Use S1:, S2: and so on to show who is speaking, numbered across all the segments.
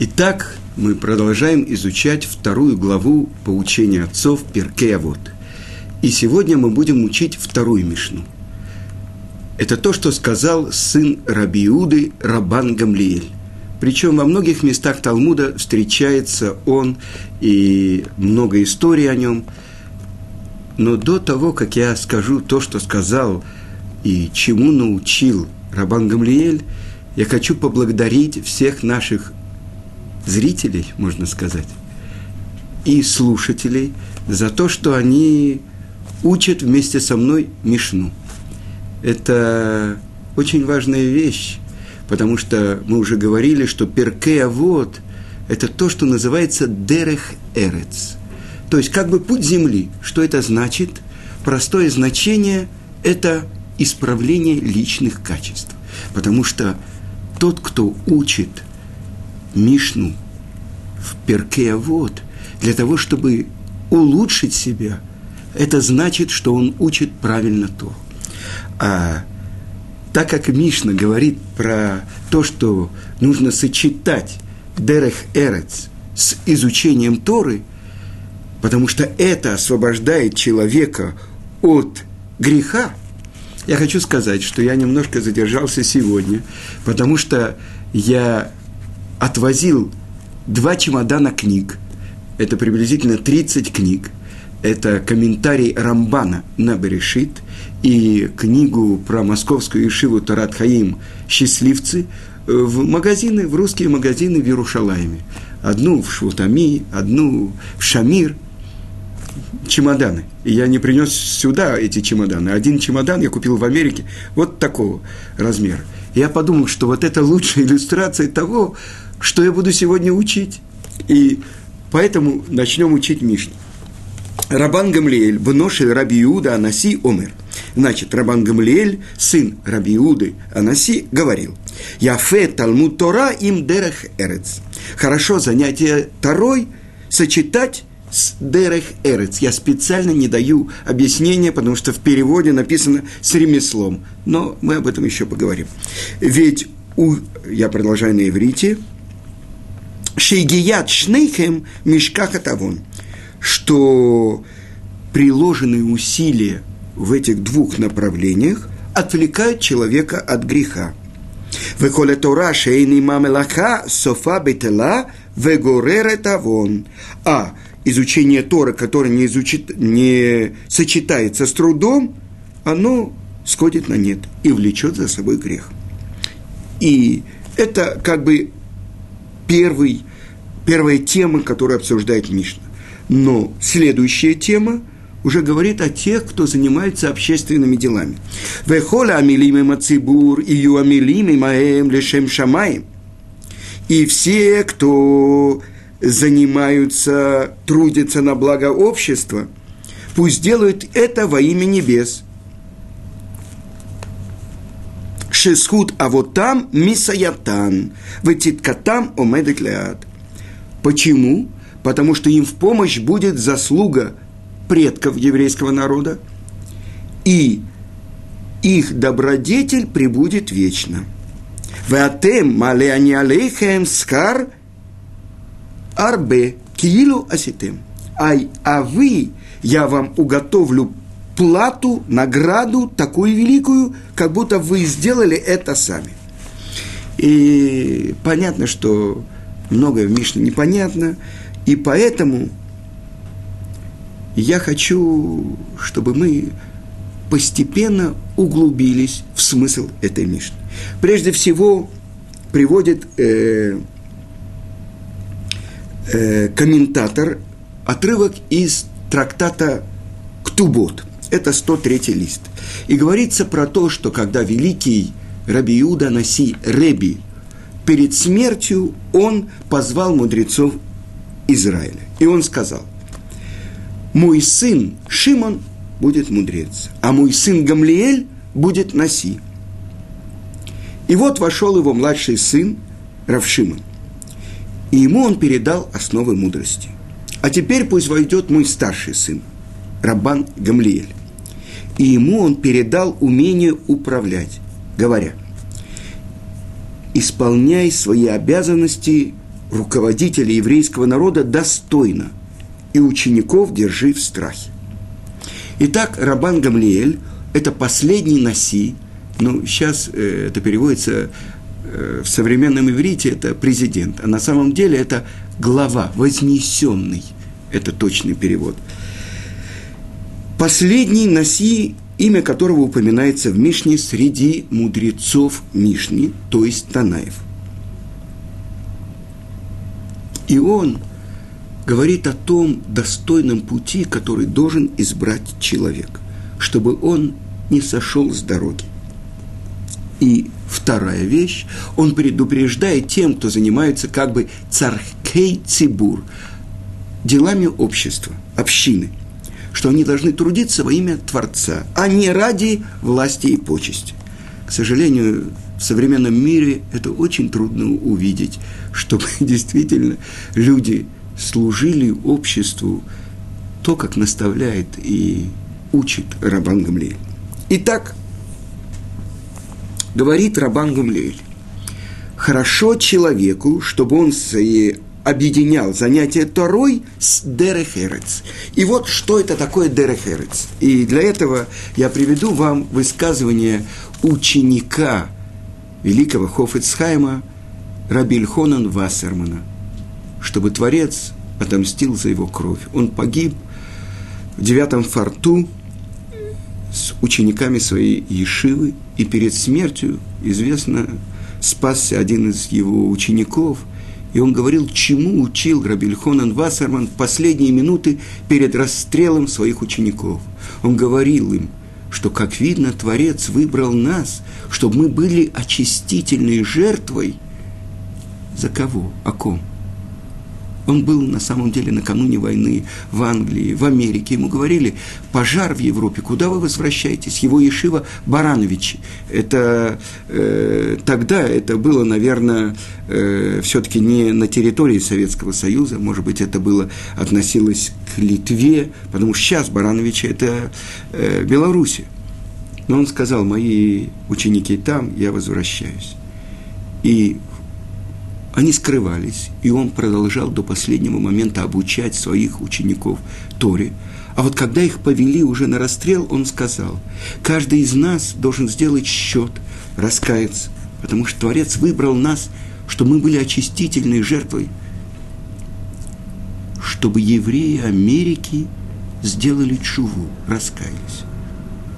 S1: Итак, мы продолжаем изучать вторую главу поучения отцов Перкея Вот. И сегодня мы будем учить вторую Мишну. Это то, что сказал сын Рабиуды Рабан Гамлиэль. Причем во многих местах Талмуда встречается он и много историй о нем. Но до того, как я скажу то, что сказал и чему научил Рабан Гамлиэль, я хочу поблагодарить всех наших зрителей, можно сказать, и слушателей за то, что они учат вместе со мной Мишну. Это очень важная вещь, потому что мы уже говорили, что перкея вот это то, что называется дерех эрец. То есть как бы путь земли. Что это значит? Простое значение – это исправление личных качеств. Потому что тот, кто учит – Мишну в Перке вот для того, чтобы улучшить себя, это значит, что он учит правильно то. А так как Мишна говорит про то, что нужно сочетать Дерех Эрец с изучением Торы, потому что это освобождает человека от греха, я хочу сказать, что я немножко задержался сегодня, потому что я отвозил два чемодана книг, это приблизительно 30 книг, это комментарий Рамбана на Берешит и книгу про московскую Ишиву Тарат Хаим «Счастливцы» в магазины, в русские магазины в Иерушалайме. Одну в Швутами, одну в Шамир. Чемоданы. И я не принес сюда эти чемоданы. Один чемодан я купил в Америке вот такого размера. Я подумал, что вот это лучшая иллюстрация того, что я буду сегодня учить. И поэтому начнем учить Мишну. Рабан Гамлиэль, бноши Раби Анаси Омер. Значит, Рабан Гамлиэль, сын Раби Иуды Анаси, говорил, «Яфе Талмуд Тора им дерех эрец». Хорошо занятие Торой сочетать с дерех эрец. Я специально не даю объяснения, потому что в переводе написано с ремеслом. Но мы об этом еще поговорим. Ведь у, я продолжаю на иврите, Шейгият шнейхем мешкаха тавон, что приложенные усилия в этих двух направлениях отвлекают человека от греха. Веколе Тора шейни мамелаха софа бетела вегорере тавон. А изучение Тора, которое не, изучит, не сочетается с трудом, оно сходит на нет и влечет за собой грех. И это как бы первый первая тема, которую обсуждает Мишна. Но следующая тема уже говорит о тех, кто занимается общественными делами. Вехоля мацибур и ю амилими маэм лешем шамаем. И все, кто занимаются, трудятся на благо общества, пусть делают это во имя небес. Шесхуд, а вот там мисаятан, ветиткатам омедек леад. Почему? Потому что им в помощь будет заслуга предков еврейского народа, и их добродетель прибудет вечно. Ватем малеани алейхем скар арбе киилу аситем. Ай, а вы, я вам уготовлю плату, награду такую великую, как будто вы сделали это сами. И понятно, что многое в Мишне непонятно, и поэтому я хочу, чтобы мы постепенно углубились в смысл этой Мишны. Прежде всего, приводит э, э, комментатор отрывок из трактата «Ктубот». Это 103 лист. И говорится про то, что когда великий Раби Иуда Наси Реби перед смертью он позвал мудрецов Израиля. И он сказал, мой сын Шимон будет мудрец, а мой сын Гамлиэль будет Наси. И вот вошел его младший сын Равшимон. И ему он передал основы мудрости. А теперь пусть войдет мой старший сын, Рабан Гамлиэль. И ему он передал умение управлять, говоря – исполняй свои обязанности руководителя еврейского народа достойно, и учеников держи в страхе. Итак, Рабан Гамлиэль – это последний Наси, ну, сейчас э, это переводится э, в современном иврите, это президент, а на самом деле это глава, вознесенный, это точный перевод. Последний Наси, имя которого упоминается в Мишне среди мудрецов Мишни, то есть Танаев. И он говорит о том достойном пути, который должен избрать человек, чтобы он не сошел с дороги. И вторая вещь, он предупреждает тем, кто занимается как бы цархей цибур, делами общества, общины, что они должны трудиться во имя Творца, а не ради власти и почести. К сожалению, в современном мире это очень трудно увидеть, чтобы действительно люди – служили обществу то, как наставляет и учит Рабан Гамлиэль. Итак, говорит Рабан Гамлиэль, хорошо человеку, чтобы он объединял занятие Торой с Дерехерец. И вот что это такое Дерехерец. И для этого я приведу вам высказывание ученика великого Хофицхайма Рабильхонан Вассермана – чтобы Творец отомстил за его кровь. Он погиб в девятом форту с учениками своей Ешивы, и перед смертью, известно, спасся один из его учеников, и он говорил, чему учил Рабильхонан Вассерман в последние минуты перед расстрелом своих учеников. Он говорил им, что, как видно, Творец выбрал нас, чтобы мы были очистительной жертвой. За кого? О ком? Он был на самом деле накануне войны в Англии, в Америке. Ему говорили, пожар в Европе, куда вы возвращаетесь? Его Ешива Барановичи. Это э, тогда это было, наверное, э, все-таки не на территории Советского Союза, может быть, это было относилось к Литве, потому что сейчас Барановичи это э, Беларусь. Но он сказал, мои ученики там, я возвращаюсь. И они скрывались, и он продолжал до последнего момента обучать своих учеников Торе. А вот когда их повели уже на расстрел, он сказал, каждый из нас должен сделать счет, раскаяться, потому что Творец выбрал нас, что мы были очистительной жертвой, чтобы евреи Америки сделали чуву, раскаялись.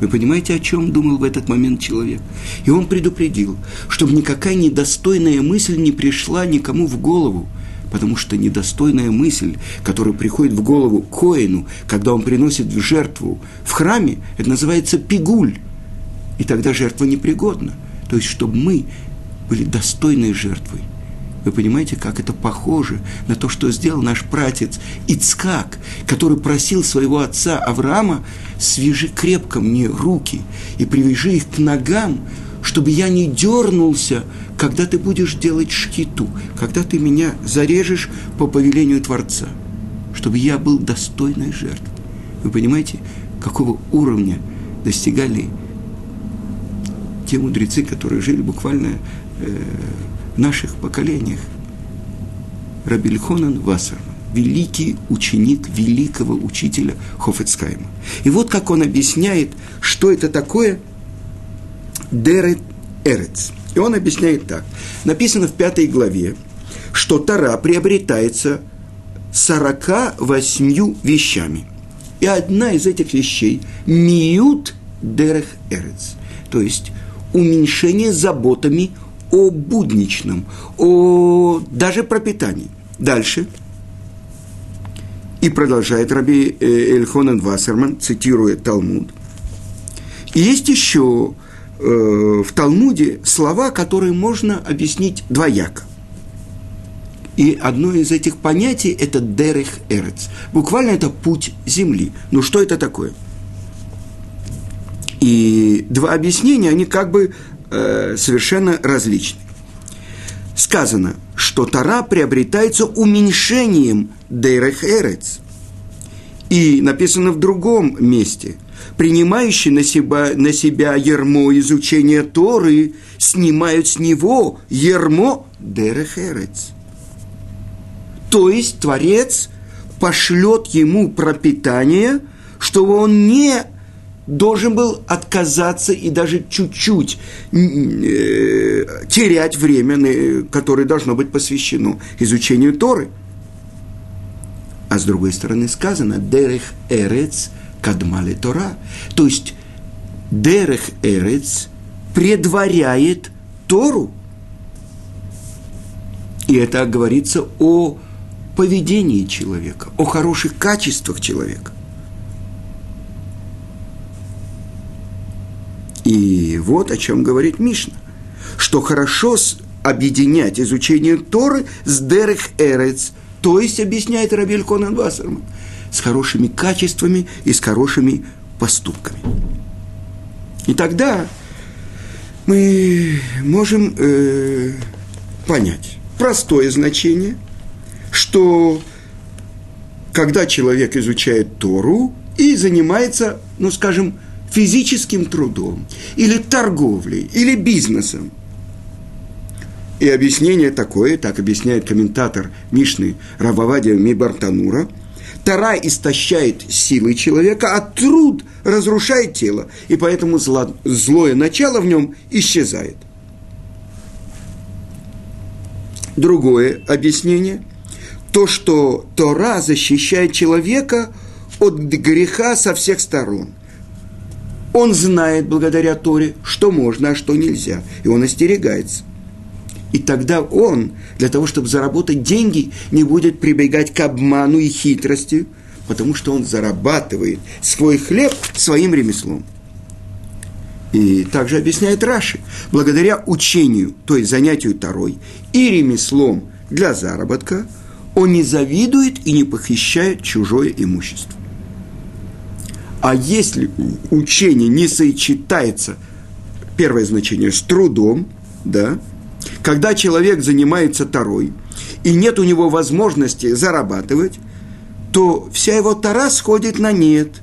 S1: Вы понимаете, о чем думал в этот момент человек? И он предупредил, чтобы никакая недостойная мысль не пришла никому в голову, потому что недостойная мысль, которая приходит в голову Коину, когда он приносит в жертву в храме, это называется пигуль. И тогда жертва непригодна. То есть, чтобы мы были достойной жертвой. Вы понимаете, как это похоже на то, что сделал наш пратец Ицкак, который просил своего отца Авраама, свяжи крепко мне руки и привяжи их к ногам, чтобы я не дернулся, когда ты будешь делать шкиту, когда ты меня зарежешь по повелению Творца, чтобы я был достойной жертвой. Вы понимаете, какого уровня достигали те мудрецы, которые жили буквально э, наших поколениях. Рабильхонан Вассерман, великий ученик великого учителя Хофецкайма. И вот как он объясняет, что это такое Дерет Эрец. И он объясняет так. Написано в пятой главе, что Тара приобретается 48 вещами. И одна из этих вещей – миют дерех эрец, то есть уменьшение заботами о будничном, о даже пропитании. Дальше. И продолжает Раби э, Эльхонен Вассерман, цитируя Талмуд. И есть еще э, в Талмуде слова, которые можно объяснить двояко. И одно из этих понятий – это дерех эрец. Буквально это путь земли. Ну что это такое? И два объяснения, они как бы э, совершенно различны. Сказано, что Тара приобретается уменьшением Дейрех Эрец. И написано в другом месте, принимающий на себя, на себя ермо изучения Торы, снимают с него ермо Дерех Эрец. То есть Творец пошлет ему пропитание, чтобы он не должен был отказаться и даже чуть-чуть э, терять время, которое должно быть посвящено изучению Торы. А с другой стороны сказано «Дерех эрец кадмали Тора». То есть «Дерех эрец» предваряет Тору. И это говорится о поведении человека, о хороших качествах человека. И вот о чем говорит Мишна, что хорошо объединять изучение Торы с Дерех Эрец, то есть объясняет Рабель Конан Вассерман, с хорошими качествами и с хорошими поступками. И тогда мы можем э, понять простое значение, что когда человек изучает Тору и занимается, ну скажем, физическим трудом, или торговлей, или бизнесом. И объяснение такое, так объясняет комментатор Мишны Рававадия Мибартанура, Тара истощает силы человека, а труд разрушает тело, и поэтому зло, злое начало в нем исчезает. Другое объяснение – то, что Тора защищает человека от греха со всех сторон – он знает благодаря Торе, что можно, а что нельзя, и он остерегается. И тогда он, для того, чтобы заработать деньги, не будет прибегать к обману и хитрости, потому что он зарабатывает свой хлеб своим ремеслом. И также объясняет Раши, благодаря учению, то есть занятию Тарой и ремеслом для заработка, он не завидует и не похищает чужое имущество. А если учение не сочетается, первое значение, с трудом, да, когда человек занимается тарой, и нет у него возможности зарабатывать, то вся его тара сходит на нет.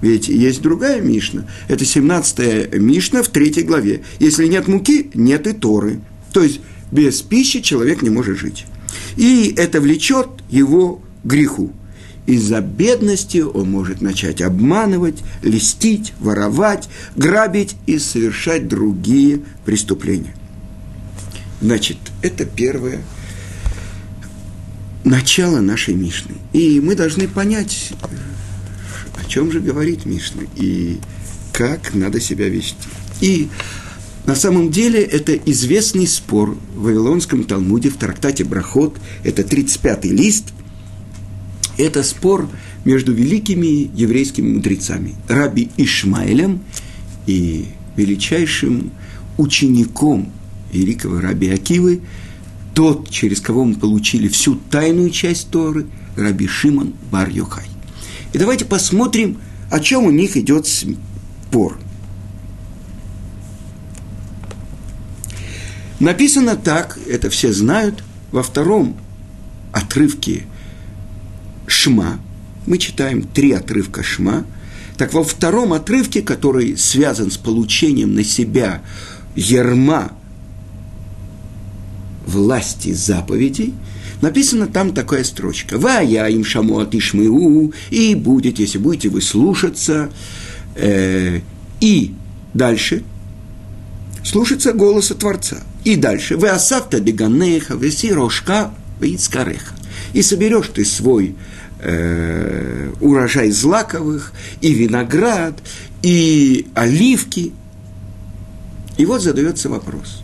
S1: Ведь есть другая Мишна. Это 17-я Мишна в третьей главе. Если нет муки, нет и Торы. То есть без пищи человек не может жить. И это влечет его к греху из-за бедности он может начать обманывать, листить, воровать, грабить и совершать другие преступления. Значит, это первое начало нашей Мишны. И мы должны понять, о чем же говорит Мишна и как надо себя вести. И на самом деле это известный спор в Вавилонском Талмуде в трактате Брахот, это 35-й лист, это спор между великими еврейскими мудрецами, Раби Ишмаэлем и величайшим учеником великого Раби Акивы, тот, через кого мы получили всю тайную часть Торы, Раби Шимон бар -Йохай. И давайте посмотрим, о чем у них идет спор. Написано так, это все знают, во втором отрывке – Шма. Мы читаем три отрывка Шма. Так во втором отрывке, который связан с получением на себя ерма власти заповедей, написана там такая строчка. «Ва я им шаму атишмыу» и будет, если будете вы слушаться. Э, и дальше слушаться голоса Творца. И дальше. «Вы асавта деганеха, веси рожка, вейцкареха» и соберешь ты свой э, урожай злаковых, и виноград, и оливки. И вот задается вопрос.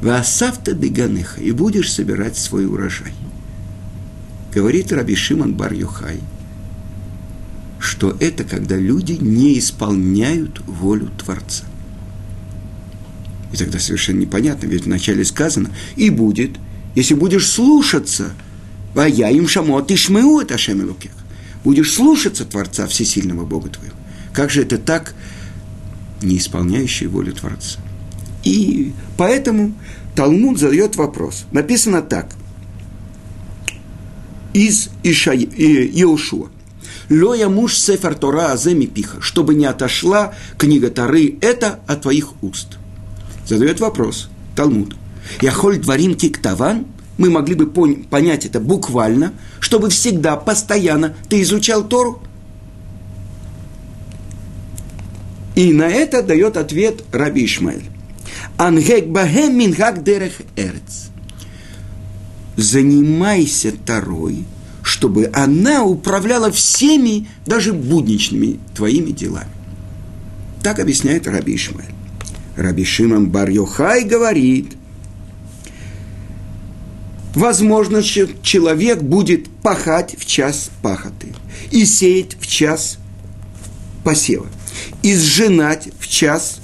S1: Васавта беганыха, и будешь собирать свой урожай. Говорит Раби Шимон бар -Юхай, что это когда люди не исполняют волю Творца. И тогда совершенно непонятно, ведь вначале сказано, и будет, если будешь слушаться – Вая им шамот, ишмеу это Ашем Будешь слушаться Творца Всесильного Бога твоего. Как же это так, не исполняющий волю Творца? И поэтому Талмуд задает вопрос. Написано так. Из Иша, Иошуа. Лоя муж сефер Тора аземи пиха, чтобы не отошла книга Торы это от твоих уст. Задает вопрос Талмуд. Я холь дворим киктаван – мы могли бы понять это буквально, чтобы всегда, постоянно ты изучал Тору? И на это дает ответ Раби Ишмаэль. Ангек бахем минхак дерех эрц. Занимайся Торой, чтобы она управляла всеми, даже будничными твоими делами. Так объясняет Раби Ишмаэль. Раби Шимон бар Йохай говорит, возможно, человек будет пахать в час пахоты и сеять в час посева и сжинать в час,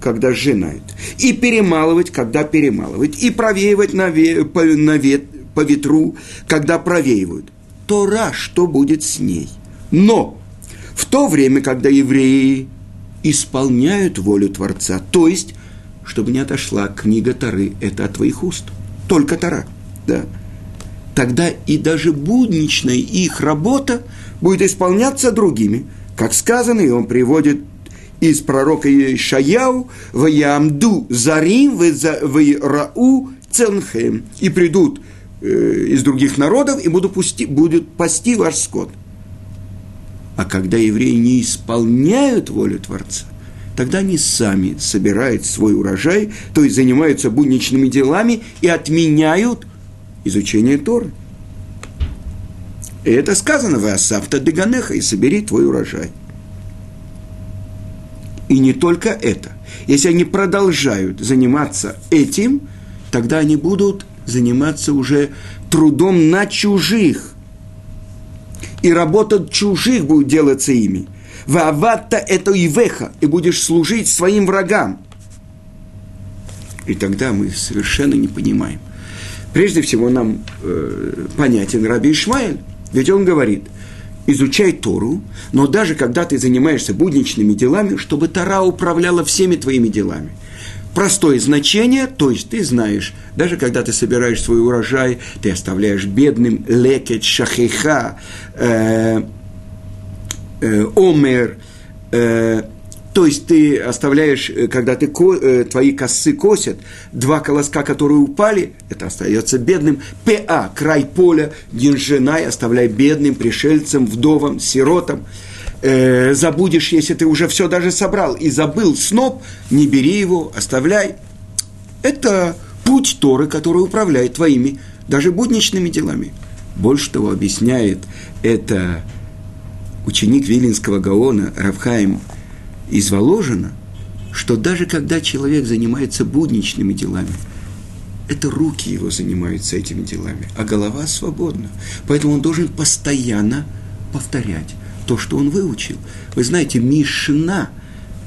S1: когда сжинают, и перемалывать, когда перемалывают, и провеивать на, ве, по, на вет, по ветру, когда провеивают. Тора, что будет с ней? Но в то время, когда евреи исполняют волю Творца, то есть, чтобы не отошла книга Торы, это от твоих уст, только Тора, да, тогда и даже будничная их работа будет исполняться другими – как сказано, и он приводит из пророка Ишаяу, «Ваямду зарим рау ценхем» и придут э, из других народов и будут, пусти, будут пасти ваш скот. А когда евреи не исполняют волю Творца, тогда они сами собирают свой урожай, то есть занимаются будничными делами и отменяют изучение Торы – и это сказано в Асафта Деганеха, и собери твой урожай. И не только это. Если они продолжают заниматься этим, тогда они будут заниматься уже трудом на чужих. И работа чужих будет делаться ими. Ваватта это ивеха, и будешь служить своим врагам. И тогда мы совершенно не понимаем. Прежде всего нам э, понятен Раби Ишмаэль, ведь он говорит, изучай Тору, но даже когда ты занимаешься будничными делами, чтобы Тора управляла всеми твоими делами. Простое значение, то есть ты знаешь, даже когда ты собираешь свой урожай, ты оставляешь бедным лекет, шахиха, э, э, омер, э, то есть ты оставляешь, э, когда ты, э, твои косы косят, два колоска, которые упали, это остается бедным. ПА, край поля, Гинжинай, оставляй бедным, пришельцам, вдовам, сиротам. Э, забудешь, если ты уже все даже собрал и забыл сноп, не бери его, оставляй. Это путь Торы, который управляет твоими даже будничными делами. Больше того, объясняет это ученик Вилинского Гаона Равхаим изволожено, что даже когда человек занимается будничными делами, это руки его занимаются этими делами, а голова свободна. Поэтому он должен постоянно повторять то, что он выучил. Вы знаете, Мишна,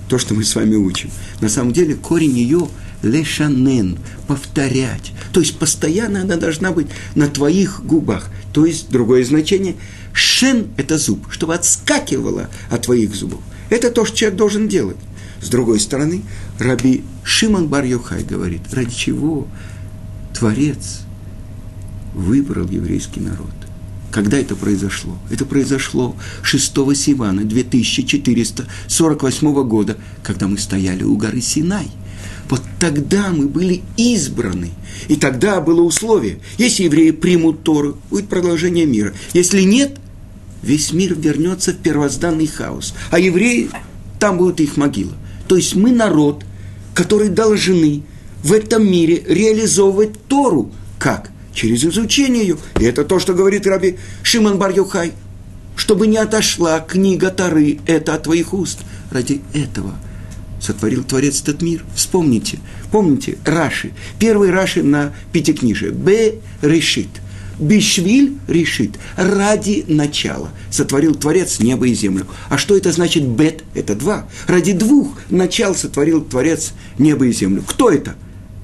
S1: то, что мы с вами учим, на самом деле корень ее лешанен, повторять. То есть постоянно она должна быть на твоих губах. То есть другое значение, шен – это зуб, чтобы отскакивало от твоих зубов. Это то, что человек должен делать. С другой стороны, Раби Шимон бар Йохай говорит, ради чего Творец выбрал еврейский народ. Когда это произошло? Это произошло 6 Сивана 2448 года, когда мы стояли у горы Синай. Вот тогда мы были избраны. И тогда было условие. Если евреи примут Тору, будет продолжение мира. Если нет, весь мир вернется в первозданный хаос, а евреи, там будет их могила. То есть мы народ, который должны в этом мире реализовывать Тору. Как? Через изучение ее. И это то, что говорит Раби Шимон бар -Юхай. Чтобы не отошла книга Торы, это от твоих уст. Ради этого сотворил Творец этот мир. Вспомните, помните, Раши, первый Раши на Пятикнижие. Б решит – Бишвиль решит, ради начала сотворил Творец небо и землю. А что это значит бет? Это два. Ради двух начал сотворил Творец небо и землю. Кто это?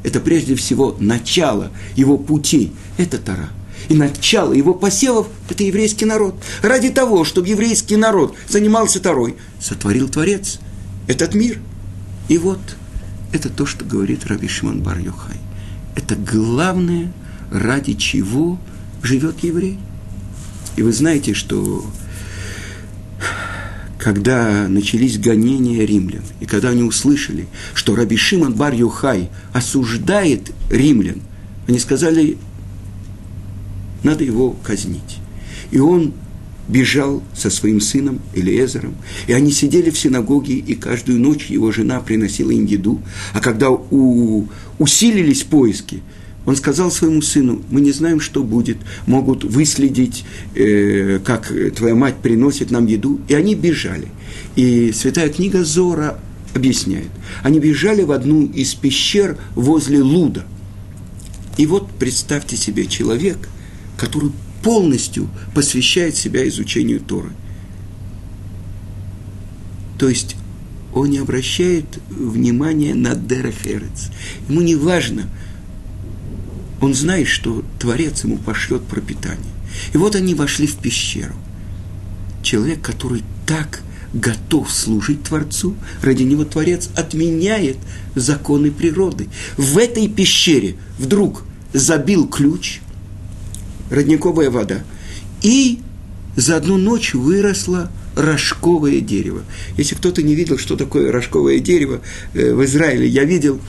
S1: Это прежде всего начало его путей. Это Тара. И начало его посевов – это еврейский народ. Ради того, чтобы еврейский народ занимался Тарой, сотворил Творец этот мир. И вот это то, что говорит Раби Шимон бар -Йохай. Это главное, ради чего – живет еврей. И вы знаете, что когда начались гонения римлян, и когда они услышали, что Раби Шимон бар Юхай осуждает римлян, они сказали, надо его казнить. И он бежал со своим сыном Элиезером, и они сидели в синагоге, и каждую ночь его жена приносила им еду, а когда у, усилились поиски, он сказал своему сыну, мы не знаем, что будет, могут выследить, э, как твоя мать приносит нам еду, и они бежали. И святая книга Зора объясняет, они бежали в одну из пещер возле Луда. И вот представьте себе человек, который полностью посвящает себя изучению Торы. То есть он не обращает внимания на Дерехерец. Ему не важно, он знает, что Творец ему пошлет пропитание. И вот они вошли в пещеру. Человек, который так готов служить Творцу, ради него Творец отменяет законы природы. В этой пещере вдруг забил ключ, родниковая вода, и за одну ночь выросло рожковое дерево. Если кто-то не видел, что такое рожковое дерево э, в Израиле, я видел,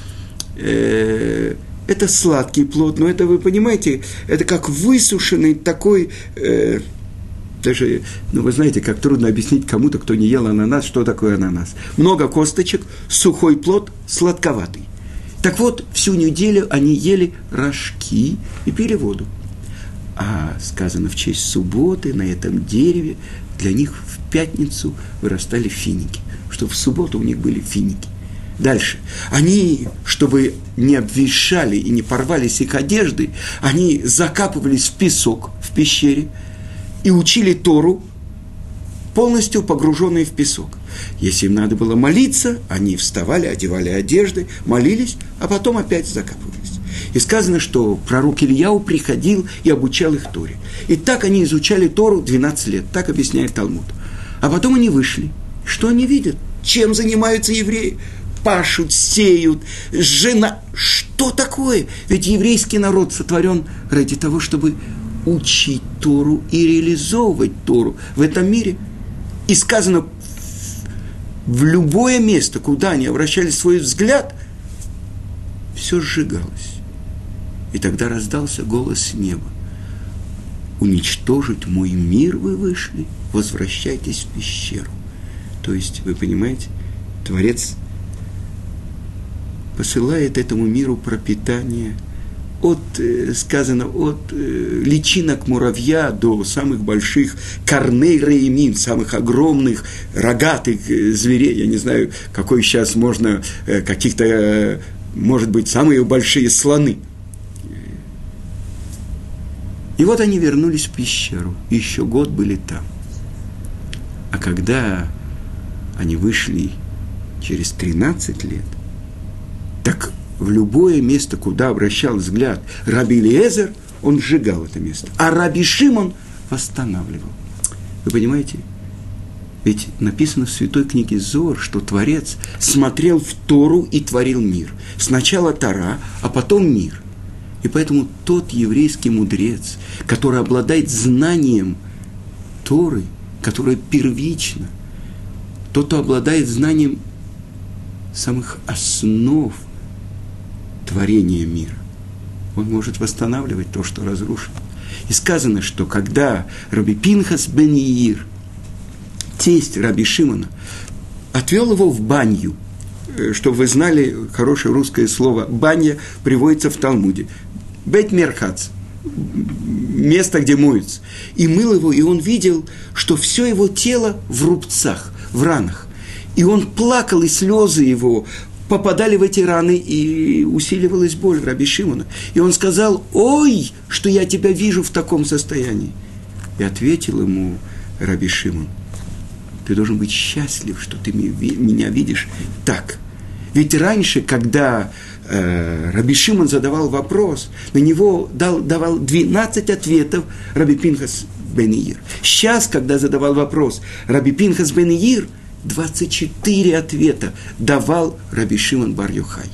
S1: э, это сладкий плод, но это, вы понимаете, это как высушенный такой, э, даже, ну вы знаете, как трудно объяснить кому-то, кто не ел ананас, что такое ананас. Много косточек, сухой плод, сладковатый. Так вот, всю неделю они ели рожки и пили воду а сказано в честь субботы на этом дереве, для них в пятницу вырастали финики, чтобы в субботу у них были финики. Дальше. Они, чтобы не обвешали и не порвались их одежды, они закапывались в песок в пещере и учили Тору, полностью погруженные в песок. Если им надо было молиться, они вставали, одевали одежды, молились, а потом опять закапывались. И сказано, что пророк Ильяу приходил и обучал их Торе. И так они изучали Тору 12 лет, так объясняет Талмуд. А потом они вышли. Что они видят? Чем занимаются евреи? Пашут, сеют, жена. Что такое? Ведь еврейский народ сотворен ради того, чтобы учить Тору и реализовывать Тору в этом мире. И сказано, в любое место, куда они обращали свой взгляд, все сжигалось. И тогда раздался голос неба. Уничтожить мой мир вы вышли, возвращайтесь в пещеру. То есть, вы понимаете, Творец посылает этому миру пропитание. От, э, сказано, от э, личинок муравья до самых больших корней реймин, самых огромных рогатых э, зверей, я не знаю, какой сейчас можно, каких-то, может быть, самые большие слоны – и вот они вернулись в пещеру, еще год были там. А когда они вышли через 13 лет, так в любое место, куда обращал взгляд Раби Лезер, он сжигал это место. А Раби Шимон восстанавливал. Вы понимаете? Ведь написано в святой книге Зор, что Творец смотрел в Тору и творил мир. Сначала Тора, а потом мир. И поэтому тот еврейский мудрец, который обладает знанием Торы, которая первична, тот, кто обладает знанием самых основ творения мира, он может восстанавливать то, что разрушено. И сказано, что когда Раби Пинхас бен Иир, тесть Раби Шимона, отвел его в баню, э, чтобы вы знали, хорошее русское слово «баня» приводится в Талмуде. Бет Мерхац, место, где моются. И мыл его, и он видел, что все его тело в рубцах, в ранах. И он плакал, и слезы его попадали в эти раны, и усиливалась боль Раби Шимона. И он сказал, ой, что я тебя вижу в таком состоянии. И ответил ему Раби Шимон, ты должен быть счастлив, что ты меня видишь так. Ведь раньше, когда э, Раби Шимон задавал вопрос, на него дал, давал 12 ответов Раби Пинхас бен Ир. Сейчас, когда задавал вопрос Раби Пинхас бен Ир, 24 ответа давал Раби Шимон бар -Йохай.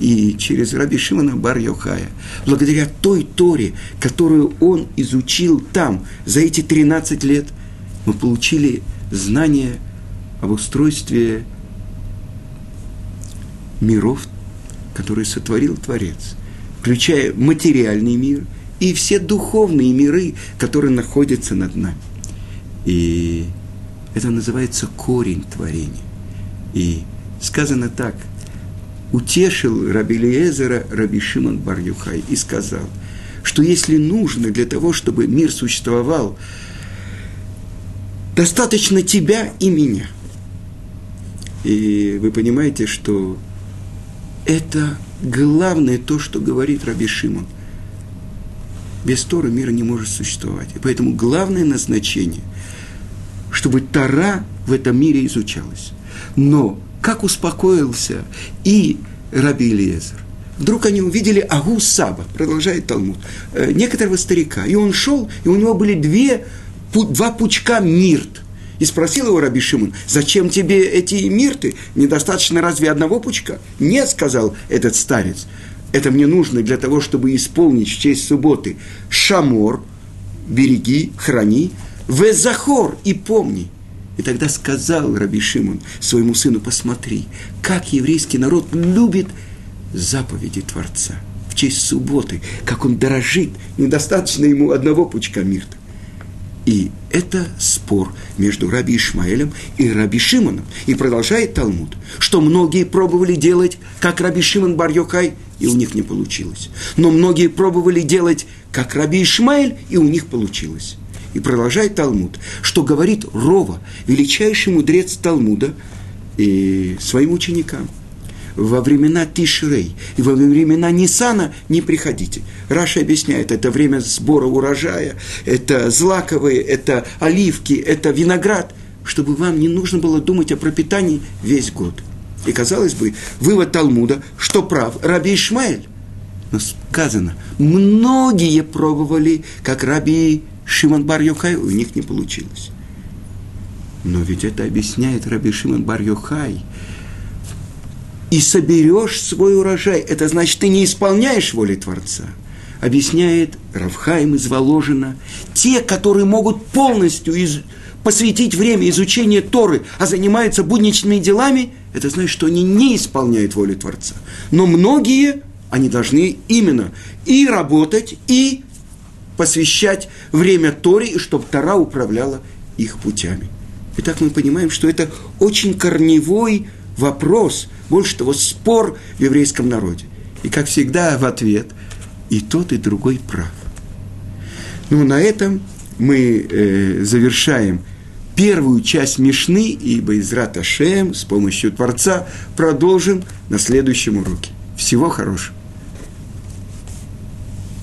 S1: И через Раби Шимона бар -Йохая, благодаря той Торе, которую он изучил там за эти 13 лет, мы получили знание об устройстве миров который сотворил Творец, включая материальный мир и все духовные миры, которые находятся над нами. И это называется корень творения. И сказано так, утешил Раби Лиезера Раби Шимон бар и сказал, что если нужно для того, чтобы мир существовал, достаточно тебя и меня. И вы понимаете, что это главное то, что говорит Раби Шимон. Без Торы мира не может существовать. И поэтому главное назначение, чтобы Тора в этом мире изучалась. Но как успокоился и Раби Элиезер. Вдруг они увидели Агу Саба, продолжает Талмуд, э, некоторого старика. И он шел, и у него были две, два пучка мирт. И спросил его Раби Шимон, зачем тебе эти мирты? Недостаточно разве одного пучка? Нет, сказал этот старец. Это мне нужно для того, чтобы исполнить в честь субботы шамор, береги, храни, везахор и помни. И тогда сказал Раби Шимон своему сыну, посмотри, как еврейский народ любит заповеди Творца в честь субботы, как он дорожит, недостаточно ему одного пучка мирта. И это спор между Раби Ишмаэлем и Раби Шимоном. И продолжает Талмуд, что многие пробовали делать, как Раби Шимон бар -Йохай, и у них не получилось. Но многие пробовали делать, как Раби Ишмаэль, и у них получилось. И продолжает Талмуд, что говорит Рова, величайший мудрец Талмуда, и своим ученикам – во времена Тишрей и во времена Нисана не приходите. Раша объясняет, это время сбора урожая, это злаковые, это оливки, это виноград, чтобы вам не нужно было думать о пропитании весь год. И казалось бы, вывод Талмуда, что прав Раби Ишмаэль. Но сказано, многие пробовали, как Раби Шимон бар Йохай, у них не получилось. Но ведь это объясняет Раби Шимон бар Йохай, и соберешь свой урожай. Это значит, ты не исполняешь воли Творца. Объясняет Равхайм из Воложина. Те, которые могут полностью из... посвятить время изучению Торы, а занимаются будничными делами, это значит, что они не исполняют воли Творца. Но многие, они должны именно и работать, и посвящать время Торе, и чтобы Тора управляла их путями. Итак, мы понимаем, что это очень корневой вопрос, больше того, спор в еврейском народе. И, как всегда, в ответ и тот, и другой прав. Ну, на этом мы э, завершаем первую часть Мишны, ибо из Раташем с помощью Творца продолжим на следующем уроке. Всего хорошего.